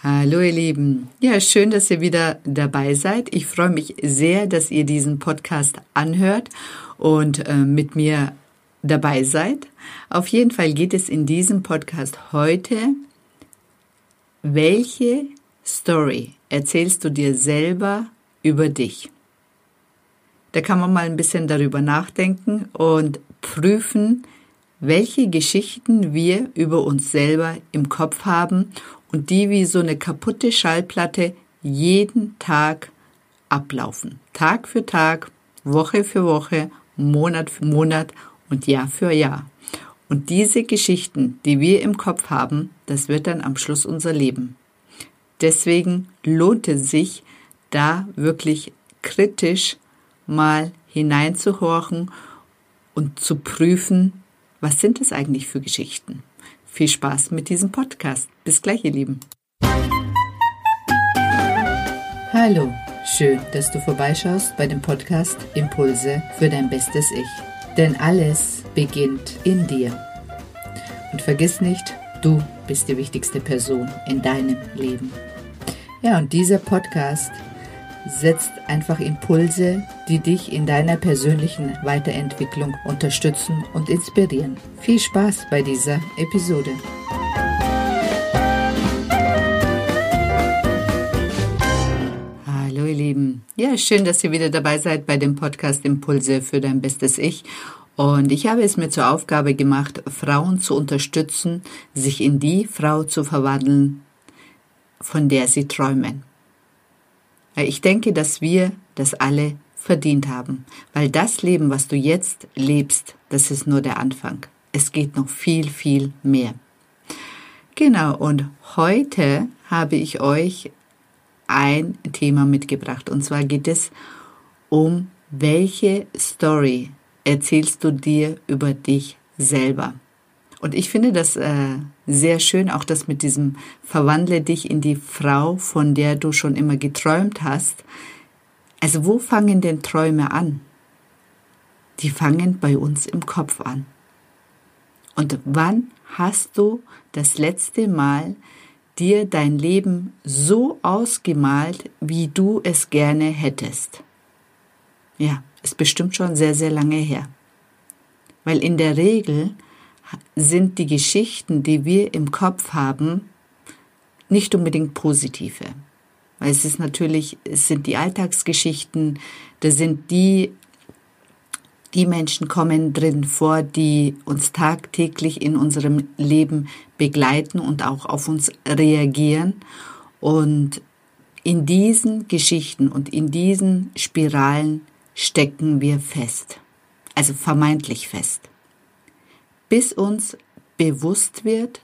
Hallo ihr Lieben. Ja, schön, dass ihr wieder dabei seid. Ich freue mich sehr, dass ihr diesen Podcast anhört und äh, mit mir dabei seid. Auf jeden Fall geht es in diesem Podcast heute, welche Story erzählst du dir selber über dich? Da kann man mal ein bisschen darüber nachdenken und prüfen, welche Geschichten wir über uns selber im Kopf haben und die wie so eine kaputte Schallplatte jeden Tag ablaufen. Tag für Tag, Woche für Woche, Monat für Monat und Jahr für Jahr. Und diese Geschichten, die wir im Kopf haben, das wird dann am Schluss unser Leben. Deswegen lohnt es sich, da wirklich kritisch mal hineinzuhorchen und zu prüfen, was sind es eigentlich für Geschichten? Viel Spaß mit diesem Podcast. Bis gleich, ihr Lieben. Hallo, schön, dass du vorbeischaust bei dem Podcast Impulse für dein bestes Ich. Denn alles beginnt in dir. Und vergiss nicht, du bist die wichtigste Person in deinem Leben. Ja, und dieser Podcast setzt einfach Impulse, die dich in deiner persönlichen Weiterentwicklung unterstützen und inspirieren. Viel Spaß bei dieser Episode. Hallo ihr Lieben. Ja, schön, dass ihr wieder dabei seid bei dem Podcast Impulse für dein bestes Ich. Und ich habe es mir zur Aufgabe gemacht, Frauen zu unterstützen, sich in die Frau zu verwandeln, von der sie träumen. Ich denke, dass wir das alle verdient haben, weil das Leben, was du jetzt lebst, das ist nur der Anfang. Es geht noch viel, viel mehr. Genau, und heute habe ich euch ein Thema mitgebracht. Und zwar geht es um, welche Story erzählst du dir über dich selber? Und ich finde das äh, sehr schön, auch das mit diesem Verwandle dich in die Frau, von der du schon immer geträumt hast. Also wo fangen denn Träume an? Die fangen bei uns im Kopf an. Und wann hast du das letzte Mal dir dein Leben so ausgemalt, wie du es gerne hättest? Ja, ist bestimmt schon sehr, sehr lange her. Weil in der Regel sind die Geschichten, die wir im Kopf haben, nicht unbedingt positive. Weil es ist natürlich, es sind die Alltagsgeschichten, da sind die, die Menschen kommen drin vor, die uns tagtäglich in unserem Leben begleiten und auch auf uns reagieren. Und in diesen Geschichten und in diesen Spiralen stecken wir fest. Also vermeintlich fest bis uns bewusst wird,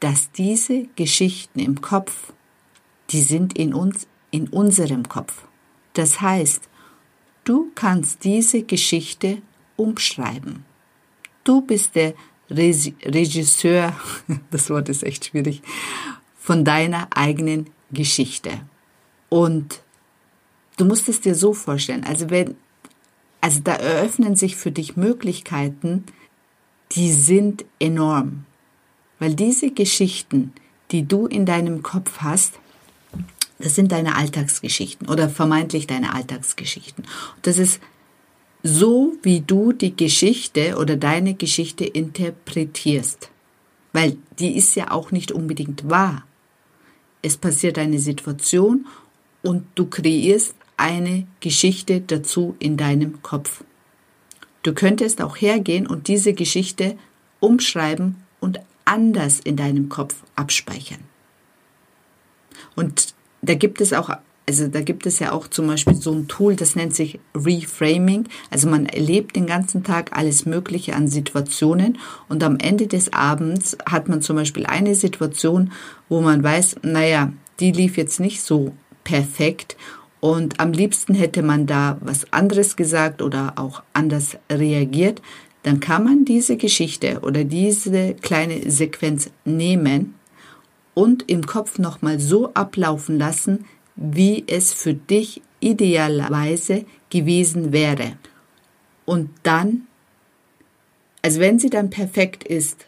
dass diese Geschichten im Kopf, die sind in uns, in unserem Kopf. Das heißt, du kannst diese Geschichte umschreiben. Du bist der Regisseur, das Wort ist echt schwierig, von deiner eigenen Geschichte. Und du musst es dir so vorstellen, also wenn, also da eröffnen sich für dich Möglichkeiten, die sind enorm. Weil diese Geschichten, die du in deinem Kopf hast, das sind deine Alltagsgeschichten oder vermeintlich deine Alltagsgeschichten. Das ist so, wie du die Geschichte oder deine Geschichte interpretierst. Weil die ist ja auch nicht unbedingt wahr. Es passiert eine Situation und du kreierst eine Geschichte dazu in deinem Kopf. Du könntest auch hergehen und diese Geschichte umschreiben und anders in deinem Kopf abspeichern. Und da gibt es auch, also da gibt es ja auch zum Beispiel so ein Tool, das nennt sich Reframing. Also man erlebt den ganzen Tag alles Mögliche an Situationen und am Ende des Abends hat man zum Beispiel eine Situation, wo man weiß, naja, die lief jetzt nicht so perfekt und am liebsten hätte man da was anderes gesagt oder auch anders reagiert. Dann kann man diese Geschichte oder diese kleine Sequenz nehmen und im Kopf nochmal so ablaufen lassen, wie es für dich idealerweise gewesen wäre. Und dann, also wenn sie dann perfekt ist,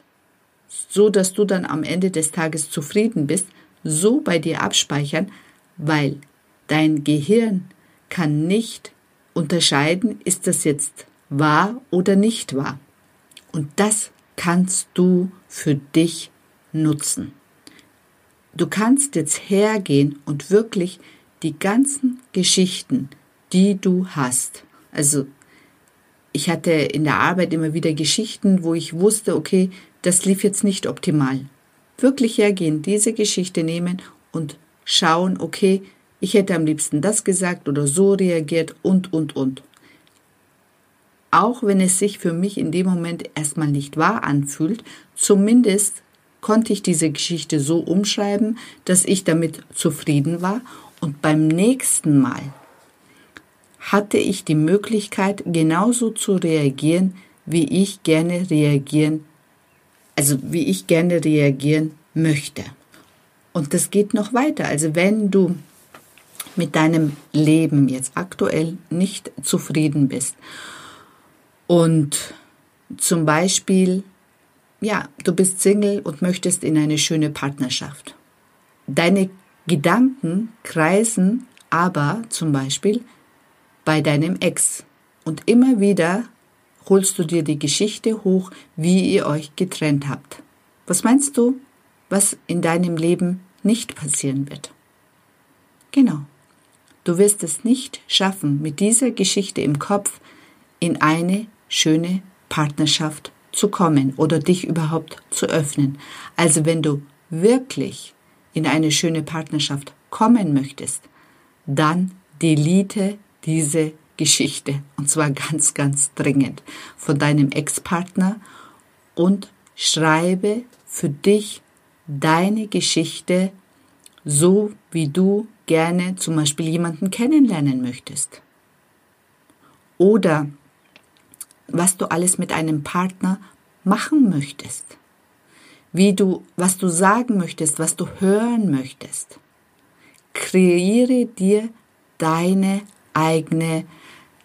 so dass du dann am Ende des Tages zufrieden bist, so bei dir abspeichern, weil dein Gehirn kann nicht unterscheiden, ist das jetzt wahr oder nicht wahr. Und das kannst du für dich nutzen. Du kannst jetzt hergehen und wirklich die ganzen Geschichten, die du hast, also ich hatte in der Arbeit immer wieder Geschichten, wo ich wusste, okay, das lief jetzt nicht optimal. Wirklich hergehen, diese Geschichte nehmen und schauen, okay, ich hätte am liebsten das gesagt oder so reagiert und, und, und. Auch wenn es sich für mich in dem Moment erstmal nicht wahr anfühlt, zumindest konnte ich diese Geschichte so umschreiben, dass ich damit zufrieden war und beim nächsten Mal hatte ich die Möglichkeit, genauso zu reagieren, wie ich gerne reagieren, also wie ich gerne reagieren möchte. Und das geht noch weiter. Also wenn du mit deinem Leben jetzt aktuell nicht zufrieden bist und zum Beispiel, ja, du bist Single und möchtest in eine schöne Partnerschaft. Deine Gedanken kreisen aber zum Beispiel bei deinem Ex. Und immer wieder holst du dir die Geschichte hoch, wie ihr euch getrennt habt. Was meinst du, was in deinem Leben nicht passieren wird? Genau. Du wirst es nicht schaffen, mit dieser Geschichte im Kopf in eine schöne Partnerschaft zu kommen oder dich überhaupt zu öffnen. Also wenn du wirklich in eine schöne Partnerschaft kommen möchtest, dann delete diese Geschichte und zwar ganz, ganz dringend von deinem Ex-Partner und schreibe für dich deine Geschichte so, wie du gerne zum Beispiel jemanden kennenlernen möchtest. Oder was du alles mit einem Partner machen möchtest. Wie du, was du sagen möchtest, was du hören möchtest. Kreiere dir deine eigene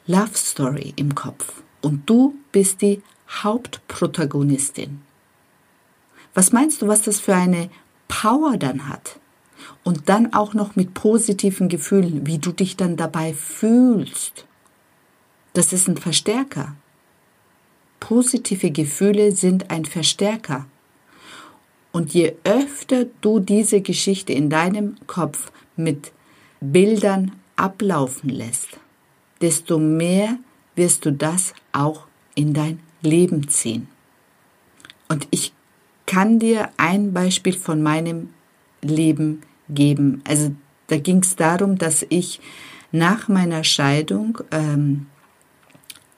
Love Story im Kopf und du bist die Hauptprotagonistin. Was meinst du, was das für eine Power dann hat? Und dann auch noch mit positiven Gefühlen, wie du dich dann dabei fühlst. Das ist ein Verstärker. Positive Gefühle sind ein Verstärker. Und je öfter du diese Geschichte in deinem Kopf mit Bildern ablaufen lässt, desto mehr wirst du das auch in dein Leben ziehen. Und ich kann dir ein Beispiel von meinem Leben geben. Also da ging es darum, dass ich nach meiner Scheidung ähm,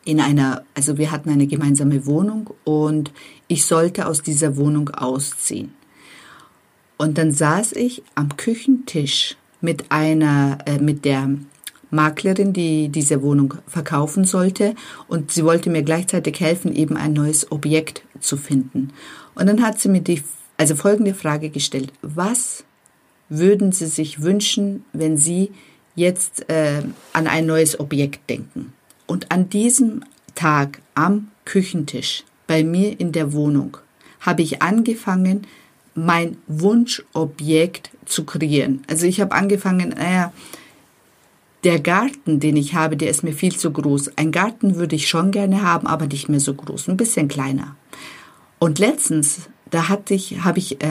in einer, also wir hatten eine gemeinsame Wohnung und ich sollte aus dieser Wohnung ausziehen. Und dann saß ich am Küchentisch mit einer, äh, mit der Maklerin, die diese Wohnung verkaufen sollte und sie wollte mir gleichzeitig helfen, eben ein neues Objekt zu finden. Und dann hat sie mir die, also folgende Frage gestellt. Was würden Sie sich wünschen, wenn Sie jetzt äh, an ein neues Objekt denken? Und an diesem Tag am Küchentisch bei mir in der Wohnung habe ich angefangen, mein Wunschobjekt zu kreieren. Also ich habe angefangen, naja, der Garten, den ich habe, der ist mir viel zu groß. Ein Garten würde ich schon gerne haben, aber nicht mehr so groß, ein bisschen kleiner. Und letztens, da hatte ich, habe ich äh,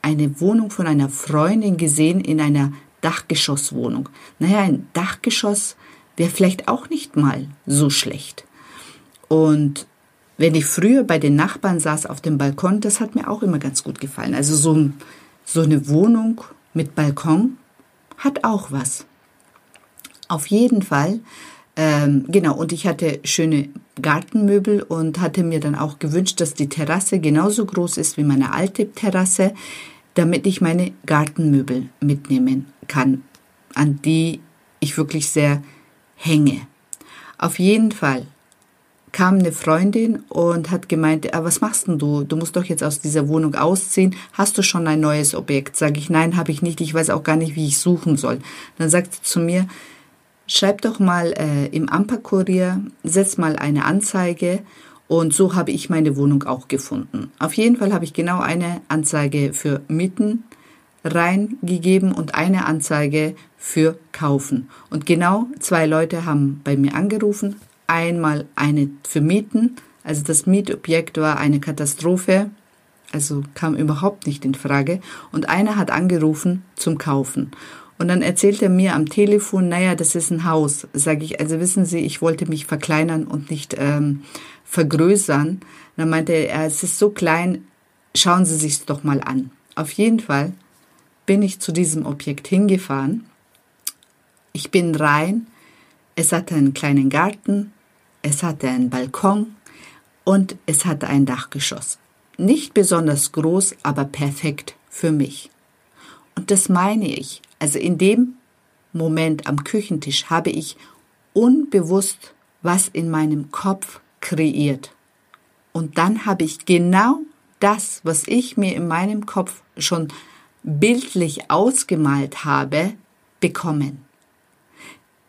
eine Wohnung von einer Freundin gesehen in einer Dachgeschosswohnung. Naja, ein Dachgeschoss wäre vielleicht auch nicht mal so schlecht. Und wenn ich früher bei den Nachbarn saß auf dem Balkon, das hat mir auch immer ganz gut gefallen. Also so, so eine Wohnung mit Balkon hat auch was. Auf jeden Fall, ähm, genau, und ich hatte schöne Gartenmöbel und hatte mir dann auch gewünscht, dass die Terrasse genauso groß ist wie meine alte Terrasse, damit ich meine Gartenmöbel mitnehmen kann, an die ich wirklich sehr hänge. Auf jeden Fall kam eine Freundin und hat gemeint, ah, was machst denn du? Du musst doch jetzt aus dieser Wohnung ausziehen. Hast du schon ein neues Objekt? Sag ich, nein, habe ich nicht. Ich weiß auch gar nicht, wie ich suchen soll. Dann sagt sie zu mir, schreib doch mal äh, im Amper-Kurier, setz mal eine Anzeige und so habe ich meine Wohnung auch gefunden. Auf jeden Fall habe ich genau eine Anzeige für Mieten reingegeben und eine Anzeige für kaufen. Und genau zwei Leute haben bei mir angerufen. Einmal eine für Mieten. Also das Mietobjekt war eine Katastrophe. Also kam überhaupt nicht in Frage. Und einer hat angerufen zum Kaufen. Und dann erzählt er mir am Telefon, naja, das ist ein Haus. Sage ich, also wissen Sie, ich wollte mich verkleinern und nicht ähm, vergrößern. Dann meinte er, es ist so klein, schauen Sie sich's doch mal an. Auf jeden Fall bin ich zu diesem Objekt hingefahren. Ich bin rein. Es hatte einen kleinen Garten, es hatte einen Balkon und es hatte ein Dachgeschoss. Nicht besonders groß, aber perfekt für mich. Und das meine ich. Also in dem Moment am Küchentisch habe ich unbewusst was in meinem Kopf kreiert. Und dann habe ich genau das, was ich mir in meinem Kopf schon bildlich ausgemalt habe, bekommen.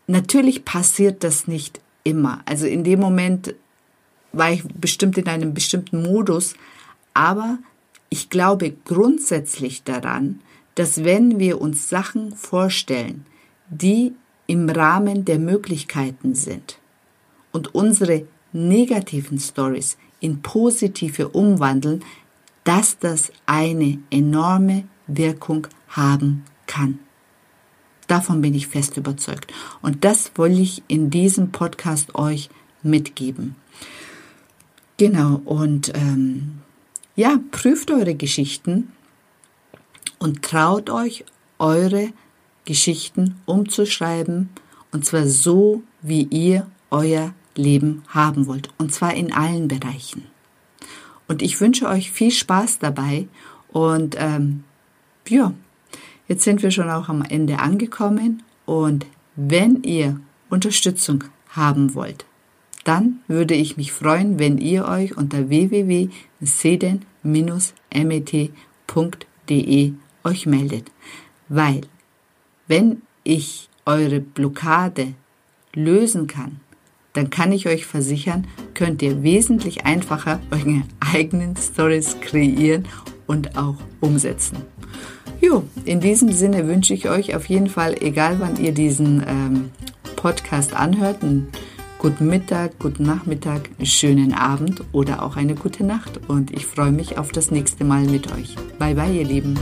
Natürlich passiert das nicht immer. Also in dem Moment war ich bestimmt in einem bestimmten Modus, aber ich glaube grundsätzlich daran, dass wenn wir uns Sachen vorstellen, die im Rahmen der Möglichkeiten sind und unsere negativen Stories in positive umwandeln, dass das eine enorme Wirkung haben kann. Davon bin ich fest überzeugt. Und das wollte ich in diesem Podcast euch mitgeben. Genau, und ähm, ja, prüft eure Geschichten und traut euch, eure Geschichten umzuschreiben, und zwar so, wie ihr euer Leben haben wollt, und zwar in allen Bereichen. Und ich wünsche euch viel Spaß dabei und ähm, ja, jetzt sind wir schon auch am Ende angekommen und wenn ihr Unterstützung haben wollt, dann würde ich mich freuen, wenn ihr euch unter www.seden-met.de euch meldet. Weil, wenn ich eure Blockade lösen kann, dann kann ich euch versichern, könnt ihr wesentlich einfacher eure eigenen Stories kreieren und auch umsetzen. Jo, in diesem Sinne wünsche ich euch auf jeden Fall, egal wann ihr diesen ähm, Podcast anhört, einen guten Mittag, guten Nachmittag, einen schönen Abend oder auch eine gute Nacht. Und ich freue mich auf das nächste Mal mit euch. Bye bye, ihr Lieben.